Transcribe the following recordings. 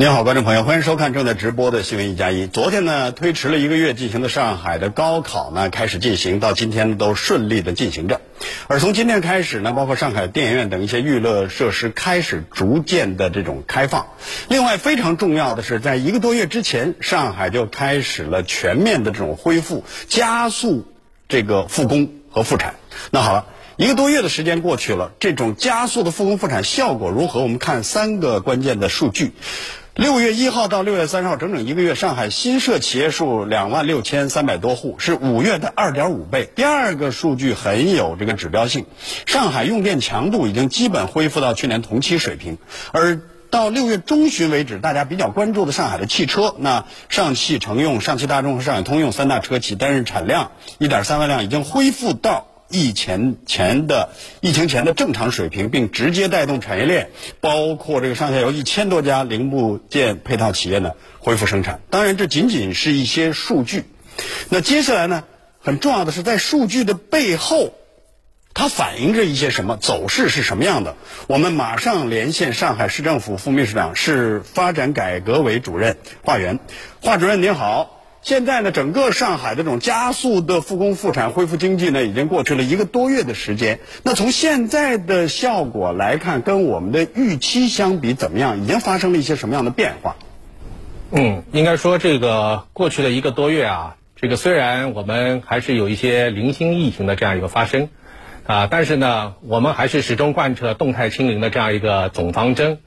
您好，观众朋友，欢迎收看正在直播的新闻一加一。昨天呢，推迟了一个月进行的上海的高考呢，开始进行，到今天都顺利的进行着。而从今天开始呢，包括上海电影院等一些娱乐设施开始逐渐的这种开放。另外，非常重要的是，在一个多月之前，上海就开始了全面的这种恢复，加速这个复工和复产。那好了，一个多月的时间过去了，这种加速的复工复产效果如何？我们看三个关键的数据。六月一号到六月三十号，整整一个月，上海新设企业数两万六千三百多户，是五月的二点五倍。第二个数据很有这个指标性，上海用电强度已经基本恢复到去年同期水平。而到六月中旬为止，大家比较关注的上海的汽车，那上汽乘用、上汽大众和上海通用三大车企单日产量一点三万辆，已经恢复到。疫情前的疫情前的正常水平，并直接带动产业链，包括这个上下游一千多家零部件配套企业呢恢复生产。当然，这仅仅是一些数据。那接下来呢，很重要的是在数据的背后，它反映着一些什么走势是什么样的？我们马上连线上海市政府副秘书长，市发展改革委主任华元。华主任您好。现在呢，整个上海的这种加速的复工复产、恢复经济呢，已经过去了一个多月的时间。那从现在的效果来看，跟我们的预期相比怎么样？已经发生了一些什么样的变化？嗯，应该说这个过去的一个多月啊，这个虽然我们还是有一些零星疫情的这样一个发生，啊，但是呢，我们还是始终贯彻动态清零的这样一个总方针。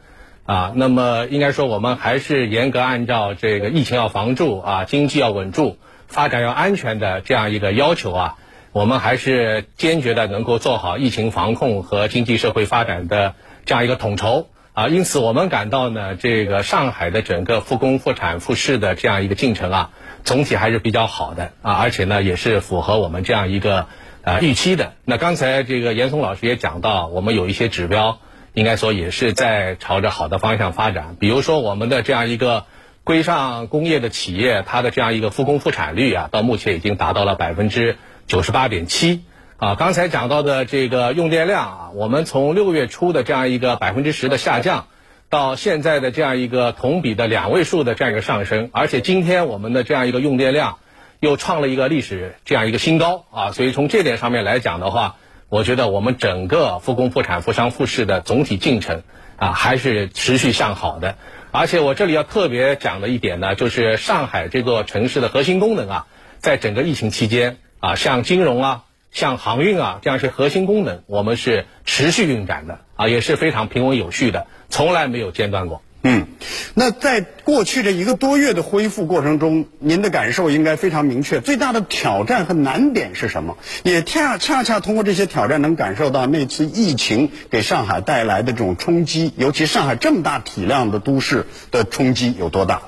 啊，那么应该说，我们还是严格按照这个疫情要防住啊，经济要稳住，发展要安全的这样一个要求啊，我们还是坚决的能够做好疫情防控和经济社会发展的这样一个统筹啊。因此，我们感到呢，这个上海的整个复工复产复市的这样一个进程啊，总体还是比较好的啊，而且呢，也是符合我们这样一个啊预期的。那刚才这个严嵩老师也讲到，我们有一些指标。应该说也是在朝着好的方向发展。比如说，我们的这样一个规上工业的企业，它的这样一个复工复产率啊，到目前已经达到了百分之九十八点七。啊，刚才讲到的这个用电量啊，我们从六月初的这样一个百分之十的下降，到现在的这样一个同比的两位数的这样一个上升，而且今天我们的这样一个用电量又创了一个历史这样一个新高啊。所以从这点上面来讲的话，我觉得我们整个复工复产、复商复市的总体进程啊，还是持续向好的。而且我这里要特别讲的一点呢，就是上海这座城市的核心功能啊，在整个疫情期间啊，像金融啊、像航运啊这样一些核心功能，我们是持续运转的啊，也是非常平稳有序的，从来没有间断过。嗯，那在过去这一个多月的恢复过程中，您的感受应该非常明确。最大的挑战和难点是什么？也恰恰恰通过这些挑战，能感受到那次疫情给上海带来的这种冲击，尤其上海这么大体量的都市的冲击有多大？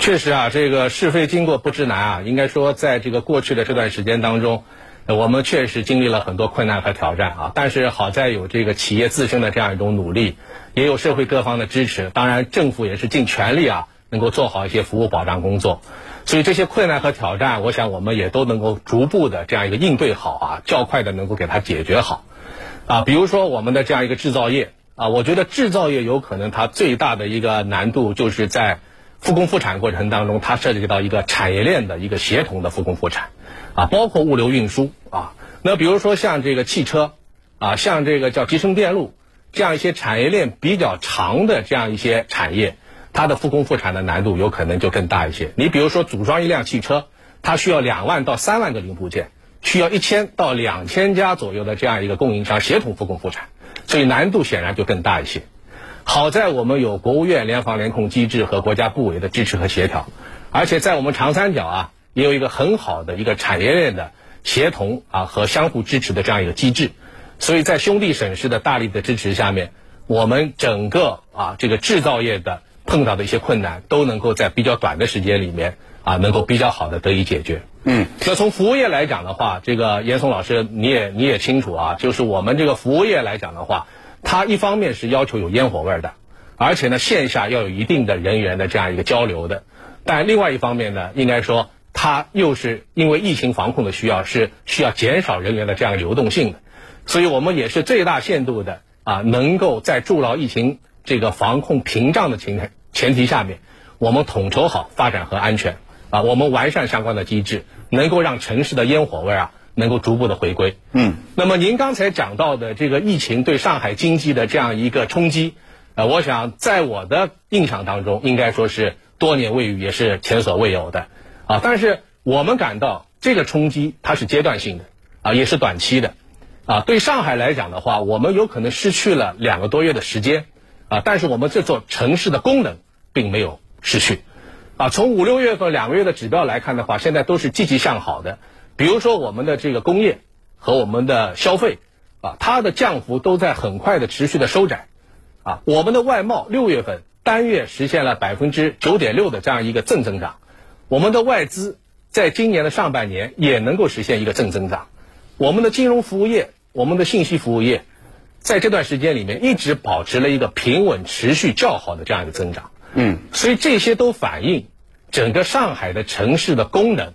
确实啊，这个是非经过不知难啊。应该说，在这个过去的这段时间当中，我们确实经历了很多困难和挑战啊。但是好在有这个企业自身的这样一种努力。也有社会各方的支持，当然政府也是尽全力啊，能够做好一些服务保障工作。所以这些困难和挑战，我想我们也都能够逐步的这样一个应对好啊，较快的能够给它解决好。啊，比如说我们的这样一个制造业啊，我觉得制造业有可能它最大的一个难度就是在复工复产过程当中，它涉及到一个产业链的一个协同的复工复产啊，包括物流运输啊。那比如说像这个汽车啊，像这个叫集成电路。这样一些产业链比较长的这样一些产业，它的复工复产的难度有可能就更大一些。你比如说组装一辆汽车，它需要两万到三万个零部件，需要一千到两千家左右的这样一个供应商协同复工复产，所以难度显然就更大一些。好在我们有国务院联防联控机制和国家部委的支持和协调，而且在我们长三角啊，也有一个很好的一个产业链的协同啊和相互支持的这样一个机制。所以在兄弟省市的大力的支持下面，我们整个啊这个制造业的碰到的一些困难，都能够在比较短的时间里面啊能够比较好的得以解决。嗯，那从服务业来讲的话，这个严嵩老师你也你也清楚啊，就是我们这个服务业来讲的话。它一方面是要求有烟火味的，而且呢线下要有一定的人员的这样一个交流的，但另外一方面呢，应该说它又是因为疫情防控的需要，是需要减少人员的这样流动性的，所以我们也是最大限度的啊，能够在筑牢疫情这个防控屏障的前前提下面，我们统筹好发展和安全啊，我们完善相关的机制，能够让城市的烟火味啊。能够逐步的回归。嗯，那么您刚才讲到的这个疫情对上海经济的这样一个冲击，呃，我想在我的印象当中，应该说是多年未遇，也是前所未有的。啊，但是我们感到这个冲击它是阶段性的，啊，也是短期的。啊，对上海来讲的话，我们有可能失去了两个多月的时间，啊，但是我们这座城市的功能并没有失去。啊，从五六月份两个月的指标来看的话，现在都是积极向好的。比如说我们的这个工业和我们的消费，啊，它的降幅都在很快的持续的收窄，啊，我们的外贸六月份单月实现了百分之九点六的这样一个正增长，我们的外资在今年的上半年也能够实现一个正增长，我们的金融服务业、我们的信息服务业，在这段时间里面一直保持了一个平稳、持续较好的这样一个增长，嗯，所以这些都反映整个上海的城市的功能。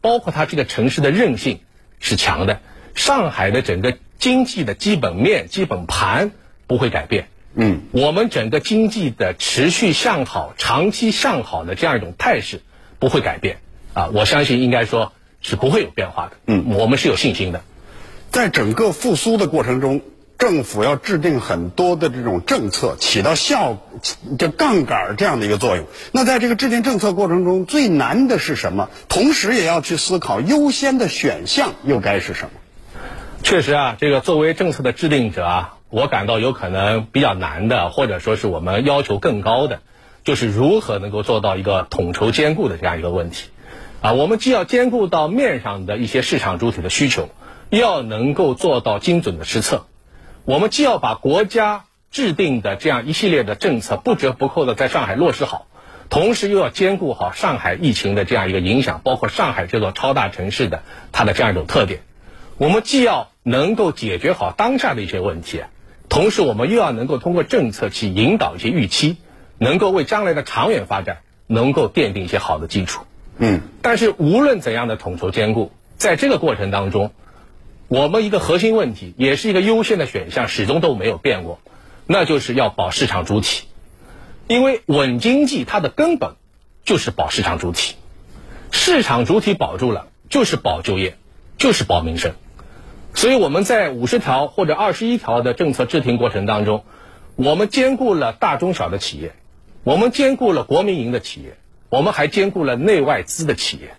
包括它这个城市的韧性是强的，上海的整个经济的基本面、基本盘不会改变。嗯，我们整个经济的持续向好、长期向好的这样一种态势不会改变。啊，我相信应该说是不会有变化的。嗯，我们是有信心的。在整个复苏的过程中。政府要制定很多的这种政策，起到效这杠杆这样的一个作用。那在这个制定政策过程中，最难的是什么？同时也要去思考优先的选项又该是什么？确实啊，这个作为政策的制定者啊，我感到有可能比较难的，或者说是我们要求更高的，就是如何能够做到一个统筹兼顾的这样一个问题。啊，我们既要兼顾到面上的一些市场主体的需求，要能够做到精准的施策。我们既要把国家制定的这样一系列的政策不折不扣的在上海落实好，同时又要兼顾好上海疫情的这样一个影响，包括上海这座超大城市的它的这样一种特点。我们既要能够解决好当下的一些问题，同时我们又要能够通过政策去引导一些预期，能够为将来的长远发展能够奠定一些好的基础。嗯，但是无论怎样的统筹兼顾，在这个过程当中。我们一个核心问题，也是一个优先的选项，始终都没有变过，那就是要保市场主体，因为稳经济它的根本就是保市场主体，市场主体保住了，就是保就业，就是保民生。所以我们在五十条或者二十一条的政策制定过程当中，我们兼顾了大中小的企业，我们兼顾了国民营的企业，我们还兼顾了内外资的企业，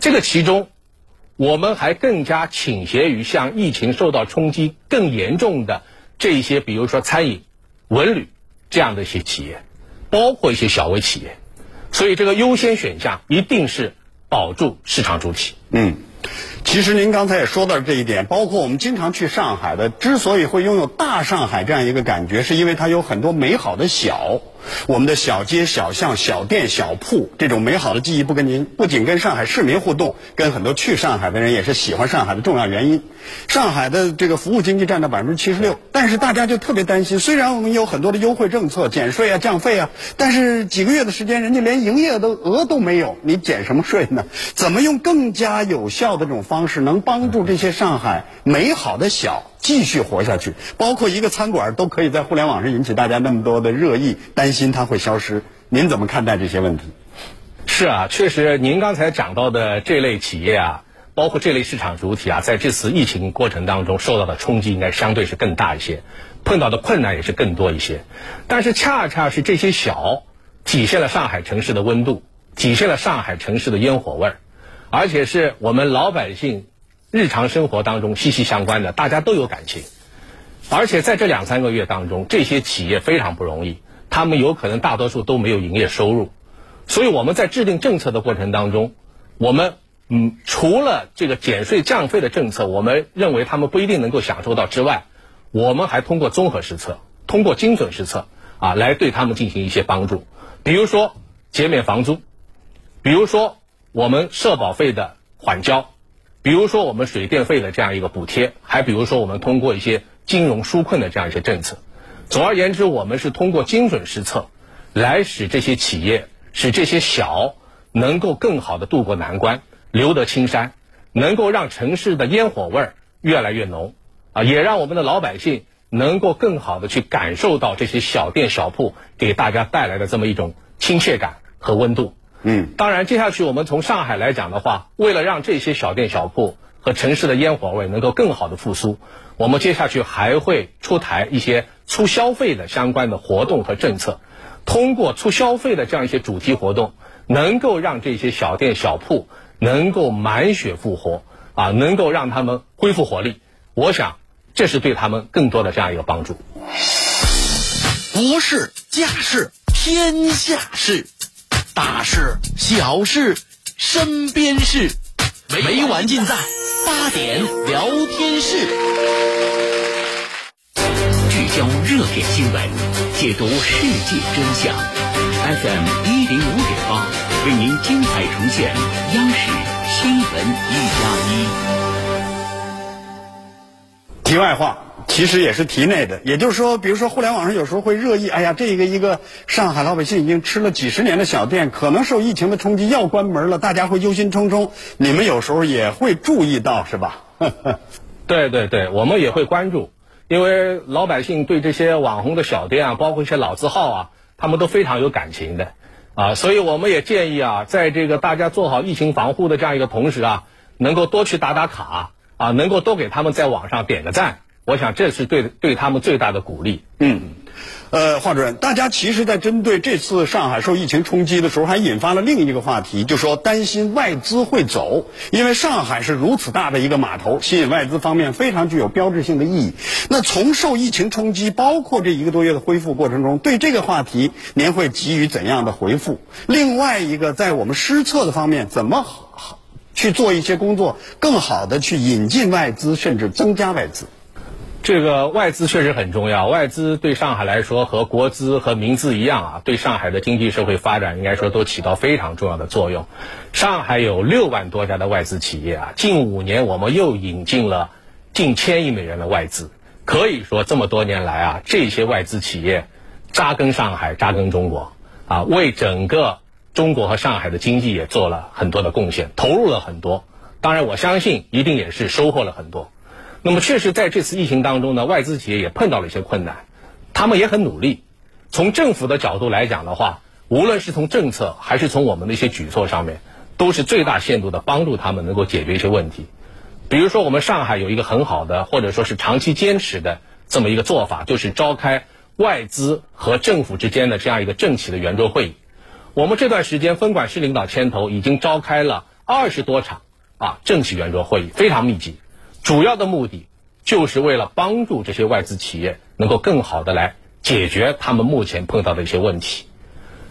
这个其中。我们还更加倾斜于像疫情受到冲击更严重的这一些，比如说餐饮、文旅这样的一些企业，包括一些小微企业，所以这个优先选项一定是保住市场主体。嗯。其实您刚才也说到这一点，包括我们经常去上海的，之所以会拥有大上海这样一个感觉，是因为它有很多美好的小，我们的小街小巷、小店小铺，这种美好的记忆不跟您不仅跟上海市民互动，跟很多去上海的人也是喜欢上海的重要原因。上海的这个服务经济占到百分之七十六，但是大家就特别担心，虽然我们有很多的优惠政策、减税啊、降费啊，但是几个月的时间，人家连营业的额都没有，你减什么税呢？怎么用更加有效的这种方？式能帮助这些上海美好的小继续活下去，包括一个餐馆都可以在互联网上引起大家那么多的热议，担心它会消失。您怎么看待这些问题？是啊，确实，您刚才讲到的这类企业啊，包括这类市场主体啊，在这次疫情过程当中受到的冲击应该相对是更大一些。碰到的困难也是更多一些。但是恰恰是这些小，体现了上海城市的温度，体现了上海城市的烟火味儿，而且是我们老百姓日常生活当中息息相关的，大家都有感情。而且在这两三个月当中，这些企业非常不容易，他们有可能大多数都没有营业收入，所以我们在制定政策的过程当中，我们嗯除了这个减税降费的政策，我们认为他们不一定能够享受到之外，我们还通过综合施策，通过精准施策啊，来对他们进行一些帮助，比如说减免房租，比如说我们社保费的缓交，比如说我们水电费的这样一个补贴，还比如说我们通过一些。金融纾困的这样一些政策，总而言之，我们是通过精准施策，来使这些企业、使这些小能够更好的渡过难关，留得青山，能够让城市的烟火味儿越来越浓，啊，也让我们的老百姓能够更好的去感受到这些小店小铺给大家带来的这么一种亲切感和温度。嗯，当然，接下去我们从上海来讲的话，为了让这些小店小铺和城市的烟火味能够更好的复苏。我们接下去还会出台一些促消费的相关的活动和政策，通过促消费的这样一些主题活动，能够让这些小店小铺能够满血复活啊，能够让他们恢复活力。我想，这是对他们更多的这样一个帮助。国事家事天下事，大事小事身边事，每晚尽在八点聊天室。聚焦热点新闻，解读世界真相。FM 一零五点八，为您精彩呈现央视新闻一加一。题外话，其实也是题内的，也就是说，比如说互联网上有时候会热议，哎呀，这个一个上海老百姓已经吃了几十年的小店，可能受疫情的冲击要关门了，大家会忧心忡忡。你们有时候也会注意到，是吧？对对对，我们也会关注。因为老百姓对这些网红的小店啊，包括一些老字号啊，他们都非常有感情的，啊，所以我们也建议啊，在这个大家做好疫情防护的这样一个同时啊，能够多去打打卡啊，能够多给他们在网上点个赞，我想这是对对他们最大的鼓励。嗯。呃，华主任，大家其实，在针对这次上海受疫情冲击的时候，还引发了另一个话题，就说担心外资会走，因为上海是如此大的一个码头，吸引外资方面非常具有标志性的意义。那从受疫情冲击，包括这一个多月的恢复过程中，对这个话题，您会给予怎样的回复？另外一个，在我们施策的方面，怎么好去做一些工作，更好的去引进外资，甚至增加外资？这个外资确实很重要，外资对上海来说和国资和民资一样啊，对上海的经济社会发展应该说都起到非常重要的作用。上海有六万多家的外资企业啊，近五年我们又引进了近千亿美元的外资，可以说这么多年来啊，这些外资企业扎根上海、扎根中国啊，为整个中国和上海的经济也做了很多的贡献，投入了很多。当然，我相信一定也是收获了很多。那么，确实在这次疫情当中呢，外资企业也碰到了一些困难，他们也很努力。从政府的角度来讲的话，无论是从政策还是从我们的一些举措上面，都是最大限度的帮助他们能够解决一些问题。比如说，我们上海有一个很好的，或者说是长期坚持的这么一个做法，就是召开外资和政府之间的这样一个政企的圆桌会议。我们这段时间分管市领导牵头，已经召开了二十多场啊政企圆桌会议，非常密集。主要的目的就是为了帮助这些外资企业能够更好的来解决他们目前碰到的一些问题。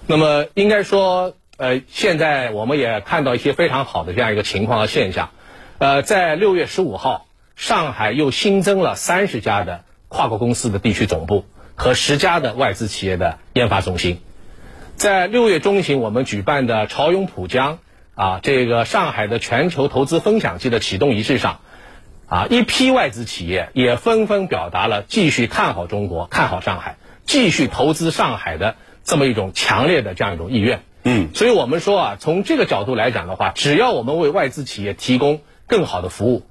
那么应该说，呃，现在我们也看到一些非常好的这样一个情况和现象。呃，在六月十五号，上海又新增了三十家的跨国公司的地区总部和十家的外资企业的研发中心。在六月中旬，我们举办的潮涌浦江啊，这个上海的全球投资分享季的启动仪式上。啊，一批外资企业也纷纷表达了继续看好中国、看好上海、继续投资上海的这么一种强烈的这样一种意愿。嗯，所以我们说啊，从这个角度来讲的话，只要我们为外资企业提供更好的服务，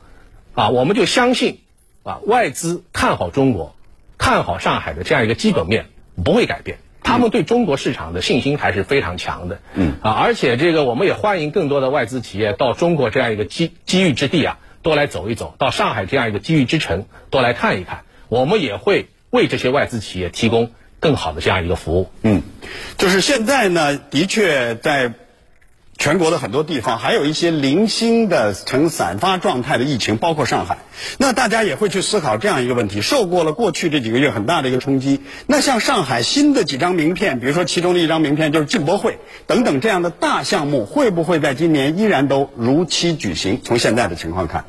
啊，我们就相信，啊，外资看好中国、看好上海的这样一个基本面不会改变，他们对中国市场的信心还是非常强的。嗯，啊，而且这个我们也欢迎更多的外资企业到中国这样一个机机遇之地啊。多来走一走，到上海这样一个机遇之城多来看一看，我们也会为这些外资企业提供更好的这样一个服务。嗯，就是现在呢，的确在全国的很多地方，还有一些零星的呈散发状态的疫情，包括上海。那大家也会去思考这样一个问题：受过了过去这几个月很大的一个冲击，那像上海新的几张名片，比如说其中的一张名片就是进博会等等这样的大项目，会不会在今年依然都如期举行？从现在的情况看，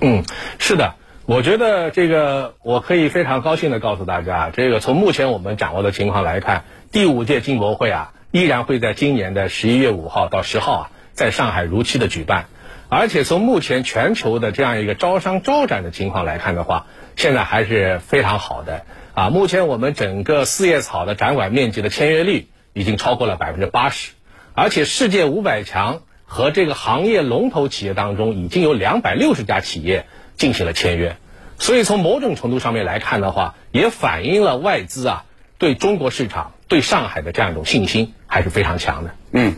嗯，是的。我觉得这个我可以非常高兴的告诉大家，这个从目前我们掌握的情况来看，第五届进博会啊，依然会在今年的十一月五号到十号啊，在上海如期的举办。而且从目前全球的这样一个招商招展的情况来看的话，现在还是非常好的啊。目前我们整个四叶草的展馆面积的签约率已经超过了百分之八十，而且世界五百强和这个行业龙头企业当中，已经有两百六十家企业。进行了签约，所以从某种程度上面来看的话，也反映了外资啊对中国市场、对上海的这样一种信心还是非常强的。嗯。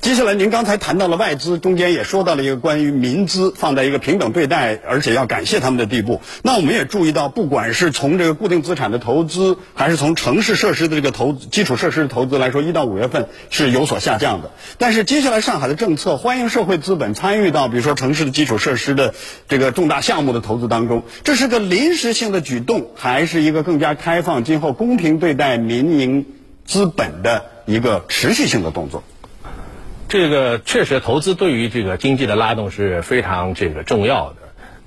接下来，您刚才谈到了外资，中间也说到了一个关于民资放在一个平等对待，而且要感谢他们的地步。那我们也注意到，不管是从这个固定资产的投资，还是从城市设施的这个投基础设施的投资来说，一到五月份是有所下降的。但是接下来上海的政策欢迎社会资本参与到，比如说城市的基础设施的这个重大项目的投资当中，这是个临时性的举动，还是一个更加开放、今后公平对待民营资本的一个持续性的动作？这个确实，投资对于这个经济的拉动是非常这个重要的。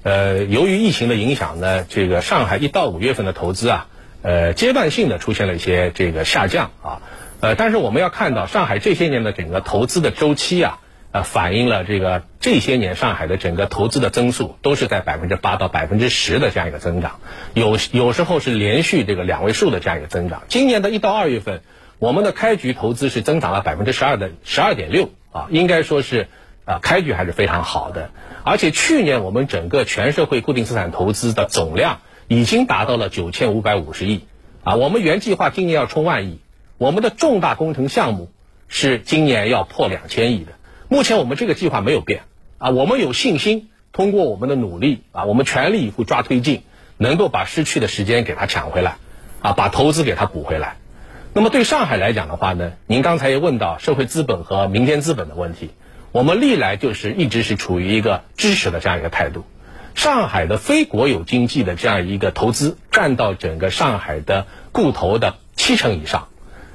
呃，由于疫情的影响呢，这个上海一到五月份的投资啊，呃，阶段性的出现了一些这个下降啊。呃，但是我们要看到，上海这些年的整个投资的周期啊，呃，反映了这个这些年上海的整个投资的增速都是在百分之八到百分之十的这样一个增长，有有时候是连续这个两位数的这样一个增长。今年的一到二月份。我们的开局投资是增长了百分之十二的十二点六啊，应该说是啊开局还是非常好的。而且去年我们整个全社会固定资产投资的总量已经达到了九千五百五十亿啊，我们原计划今年要冲万亿，我们的重大工程项目是今年要破两千亿的。目前我们这个计划没有变啊，我们有信心通过我们的努力啊，我们全力以赴抓推进，能够把失去的时间给它抢回来啊，把投资给它补回来。那么对上海来讲的话呢，您刚才也问到社会资本和民间资本的问题，我们历来就是一直是处于一个支持的这样一个态度。上海的非国有经济的这样一个投资占到整个上海的固投的七成以上，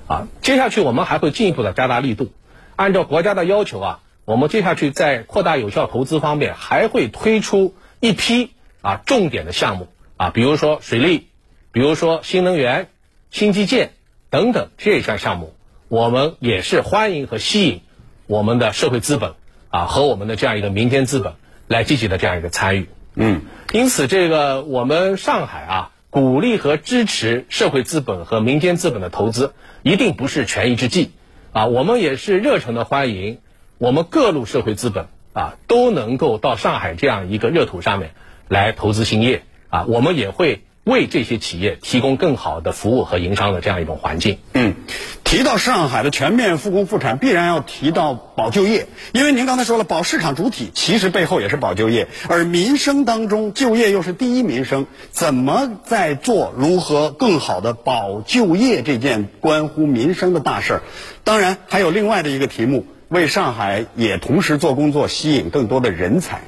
啊，接下去我们还会进一步的加大力度，按照国家的要求啊，我们接下去在扩大有效投资方面还会推出一批啊重点的项目啊，比如说水利，比如说新能源、新基建。等等这一项项目，我们也是欢迎和吸引我们的社会资本啊和我们的这样一个民间资本来积极的这样一个参与。嗯，因此这个我们上海啊鼓励和支持社会资本和民间资本的投资，一定不是权宜之计啊。我们也是热诚的欢迎我们各路社会资本啊都能够到上海这样一个热土上面来投资兴业啊。我们也会。为这些企业提供更好的服务和营商的这样一种环境。嗯，提到上海的全面复工复产，必然要提到保就业，因为您刚才说了，保市场主体其实背后也是保就业，而民生当中就业又是第一民生，怎么在做如何更好的保就业这件关乎民生的大事儿？当然还有另外的一个题目，为上海也同时做工作，吸引更多的人才。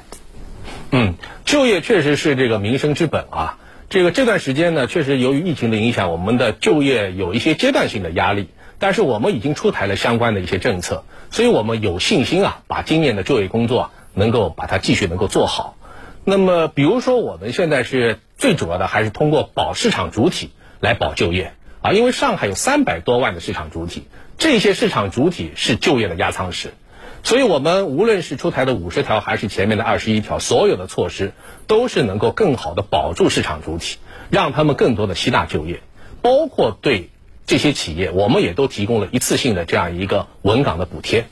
嗯，就业确实是这个民生之本啊。这个这段时间呢，确实由于疫情的影响，我们的就业有一些阶段性的压力。但是我们已经出台了相关的一些政策，所以我们有信心啊，把今年的就业工作能够把它继续能够做好。那么，比如说我们现在是最主要的，还是通过保市场主体来保就业啊，因为上海有三百多万的市场主体，这些市场主体是就业的压舱石。所以，我们无论是出台的五十条，还是前面的二十一条，所有的措施都是能够更好的保住市场主体，让他们更多的吸纳就业。包括对这些企业，我们也都提供了一次性的这样一个稳岗的补贴。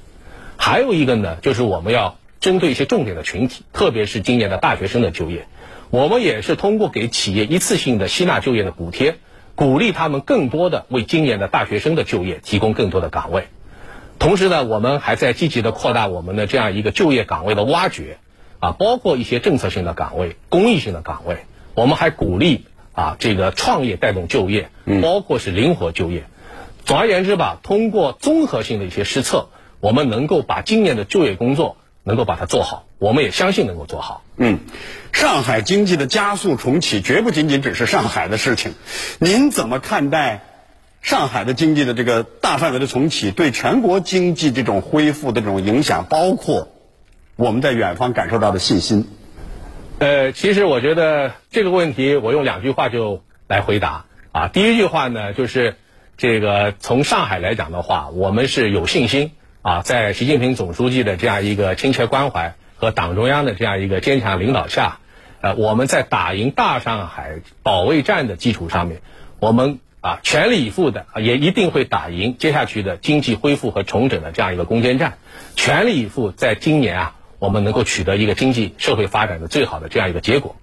还有一个呢，就是我们要针对一些重点的群体，特别是今年的大学生的就业，我们也是通过给企业一次性的吸纳就业的补贴，鼓励他们更多的为今年的大学生的就业提供更多的岗位。同时呢，我们还在积极的扩大我们的这样一个就业岗位的挖掘，啊，包括一些政策性的岗位、公益性的岗位。我们还鼓励啊，这个创业带动就业，包括是灵活就业。总而言之吧，通过综合性的一些施策，我们能够把今年的就业工作能够把它做好，我们也相信能够做好。嗯，上海经济的加速重启绝不仅仅只是上海的事情，您怎么看待上海的经济的这个大范围的重启对全国经济这种恢复的这种影响，包括我们在远方感受到的信心？呃，其实我觉得这个问题，我用两句话就来回答啊。第一句话呢，就是这个从上海来讲的话，我们是有信心啊，在习近平总书记的这样一个亲切关怀和党中央的这样一个坚强领导下，呃，我们在打赢大上海保卫战的基础上面，我们啊全力以赴的，也一定会打赢接下去的经济恢复和重整的这样一个攻坚战，全力以赴，在今年啊。我们能够取得一个经济社会发展的最好的这样一个结果。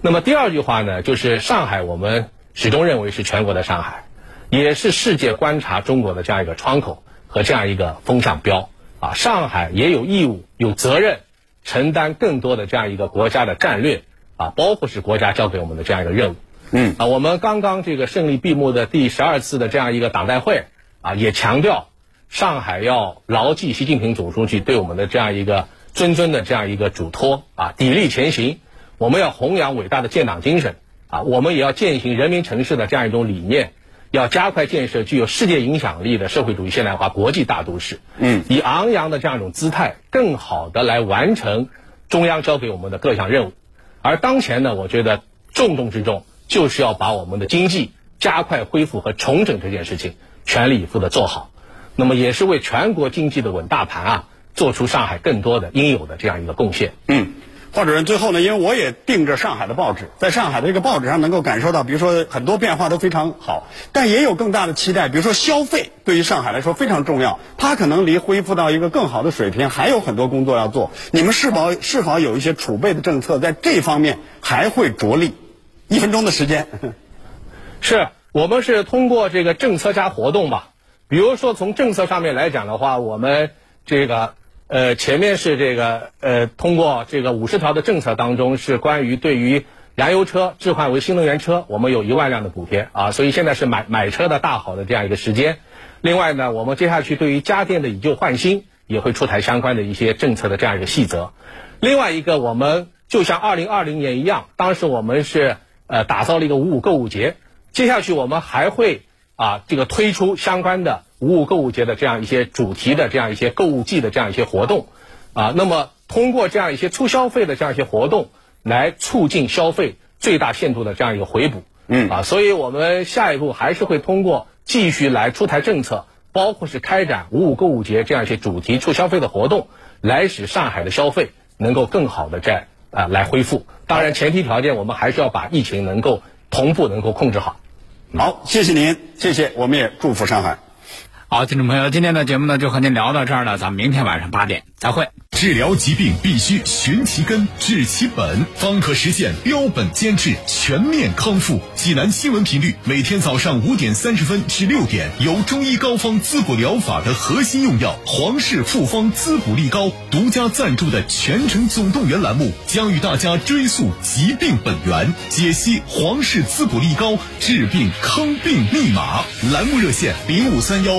那么第二句话呢，就是上海，我们始终认为是全国的上海，也是世界观察中国的这样一个窗口和这样一个风向标啊。上海也有义务、有责任承担更多的这样一个国家的战略啊，包括是国家交给我们的这样一个任务。嗯啊，我们刚刚这个胜利闭幕的第十二次的这样一个党代会啊，也强调上海要牢记习近平总书记对我们的这样一个。谆谆的这样一个嘱托啊，砥砺前行。我们要弘扬伟大的建党精神啊，我们也要践行人民城市的这样一种理念，要加快建设具有世界影响力的社会主义现代化国际大都市。嗯，以昂扬的这样一种姿态，更好的来完成中央交给我们的各项任务。而当前呢，我觉得重中之重就是要把我们的经济加快恢复和重整这件事情全力以赴的做好。那么也是为全国经济的稳大盘啊。做出上海更多的应有的这样一个贡献。嗯，华主任，最后呢，因为我也订着上海的报纸，在上海的这个报纸上能够感受到，比如说很多变化都非常好，但也有更大的期待。比如说消费对于上海来说非常重要，它可能离恢复到一个更好的水平还有很多工作要做。你们是否是否有一些储备的政策，在这方面还会着力？一分钟的时间，是我们是通过这个政策加活动吧。比如说从政策上面来讲的话，我们这个。呃，前面是这个呃，通过这个五十条的政策当中，是关于对于燃油车置换为新能源车，我们有一万辆的补贴啊，所以现在是买买车的大好的这样一个时间。另外呢，我们接下去对于家电的以旧换新也会出台相关的一些政策的这样一个细则。另外一个，我们就像二零二零年一样，当时我们是呃打造了一个五五购物节，接下去我们还会啊这个推出相关的。五五购物节的这样一些主题的这样一些购物季的这样一些活动，啊，那么通过这样一些促消费的这样一些活动，来促进消费最大限度的这样一个回补，嗯，啊，所以我们下一步还是会通过继续来出台政策，包括是开展五五购物节这样一些主题促消费的活动，来使上海的消费能够更好的在啊来恢复。当然，前提条件我们还是要把疫情能够同步能够控制好。好，谢谢您，谢谢，我们也祝福上海。好，听众朋友，今天的节目呢就和您聊到这儿了，咱们明天晚上八点再会。治疗疾病必须寻其根、治其本，方可实现标本兼治、全面康复。济南新闻频率每天早上五点三十分至六点，由中医膏方滋补疗法的核心用药皇氏复方滋补力高独家赞助的全程总动员栏目，将与大家追溯疾病本源，解析皇氏滋补力高治病康病密码。栏目热线零五三幺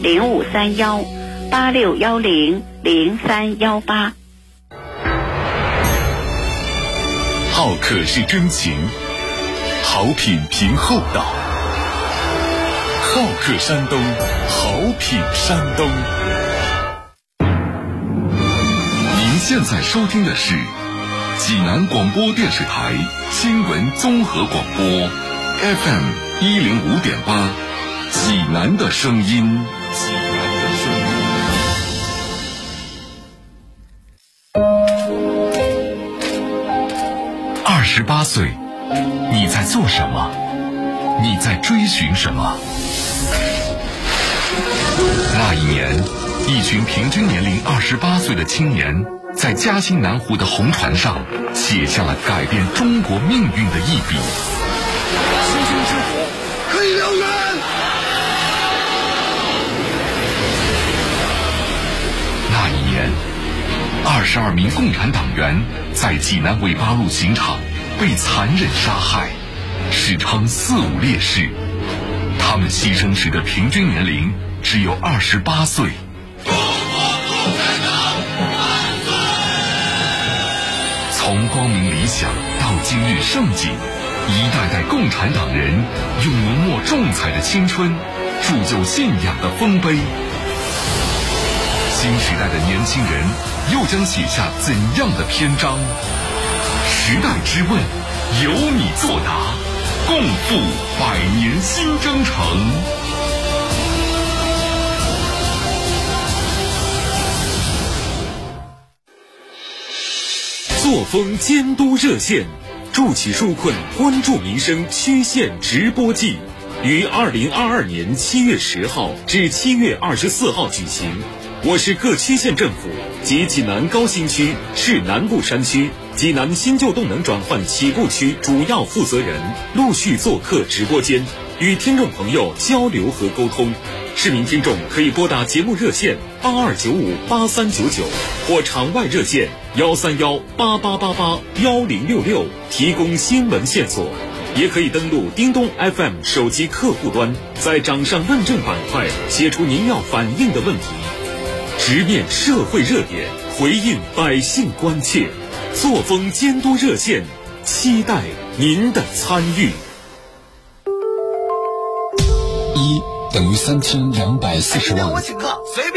零五三幺八六幺零零三幺八。好客是真情，好品凭厚道。好客山东，好品山东。您现在收听的是济南广播电视台新闻综合广播，FM 一零五点八，济南的声音。济南的声音。二十八岁，你在做什么？你在追寻什么？那一年，一群平均年龄二十八岁的青年，在嘉兴南湖的红船上，写下了改变中国命运的一笔。二十二名共产党员在济南纬八路刑场被残忍杀害，史称“四五烈士”。他们牺牲时的平均年龄只有二十八岁。从光明理想到今日盛景，一代代共产党人用浓墨重彩的青春，铸就信仰的丰碑。新时代的年轻人又将写下怎样的篇章？时代之问，由你作答，共赴百年新征程。作风监督热线，助企纾困，关注民生，曲线直播季，于二零二二年七月十号至七月二十四号举行。我市各区县政府及济南高新区、市南部山区、济南新旧动能转换起步区主要负责人陆续做客直播间，与听众朋友交流和沟通。市民听众可以拨打节目热线八二九五八三九九或场外热线幺三幺八八八八幺零六六提供新闻线索，也可以登录叮咚 FM 手机客户端，在掌上问政板块写出您要反映的问题。直面社会热点，回应百姓关切，作风监督热线，期待您的参与。一等于三千两百四十万。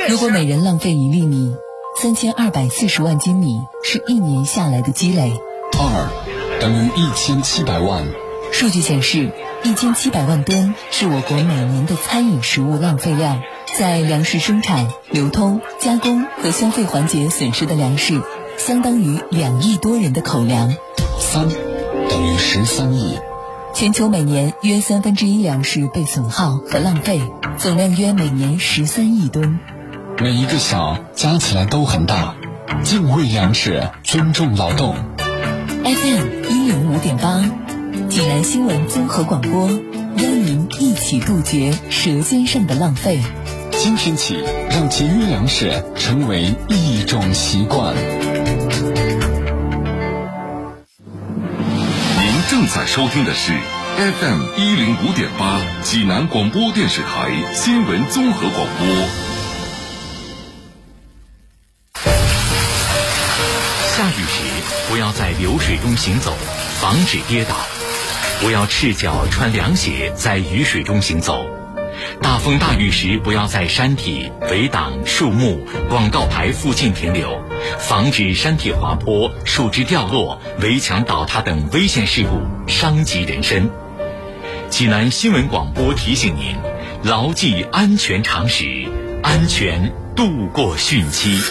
如果每人浪费一粒米，三千二百四十万斤米是一年下来的积累。二等于一千七百万。数据显示，一千七百万吨是我国每年的餐饮食物浪费量。在粮食生产、流通、加工和消费环节损失的粮食，相当于两亿多人的口粮。三等于十三亿。全球每年约三分之一粮食被损耗和浪费，总量约每年十三亿吨。每一个小加起来都很大。敬畏粮食，尊重劳动。FM 一零五点八，济南新闻综合广播，邀您一起杜绝舌尖上的浪费。今天起，让节约粮食成为一种习惯。您正在收听的是 FM 一零五点八济南广播电视台新闻综合广播。下雨时，不要在流水中行走，防止跌倒；不要赤脚穿凉鞋在雨水中行走。大风大雨时，不要在山体、围挡、树木、广告牌附近停留，防止山体滑坡、树枝掉落、围墙倒塌等危险事故，伤及人身。济南新闻广播提醒您：牢记安全常识，安全度过汛期。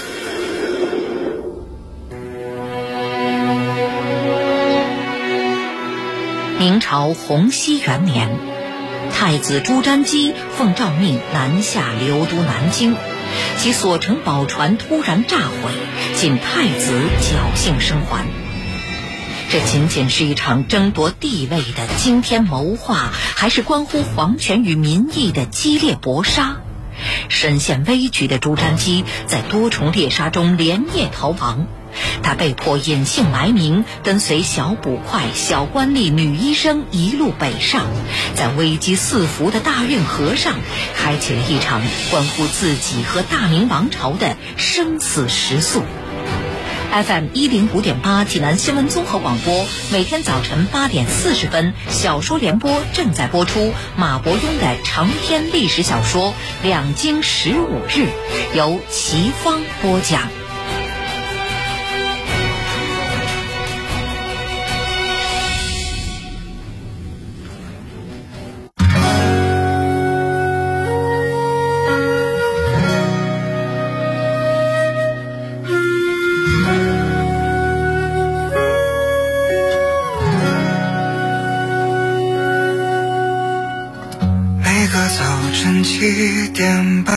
明朝洪熙元年。太子朱瞻基奉诏命南下流都南京，其所乘宝船突然炸毁，仅太子侥幸生还。这仅仅是一场争夺地位的惊天谋划，还是关乎皇权与民意的激烈搏杀？身陷危局的朱瞻基在多重猎杀中连夜逃亡。他被迫隐姓埋名，跟随小捕快、小官吏、女医生一路北上，在危机四伏的大运河上，开启了一场关乎自己和大明王朝的生死时速。FM 一零五点八济南新闻综合广播，每天早晨八点四十分，小说联播正在播出马伯庸的长篇历史小说《两京十五日》，由齐芳播讲。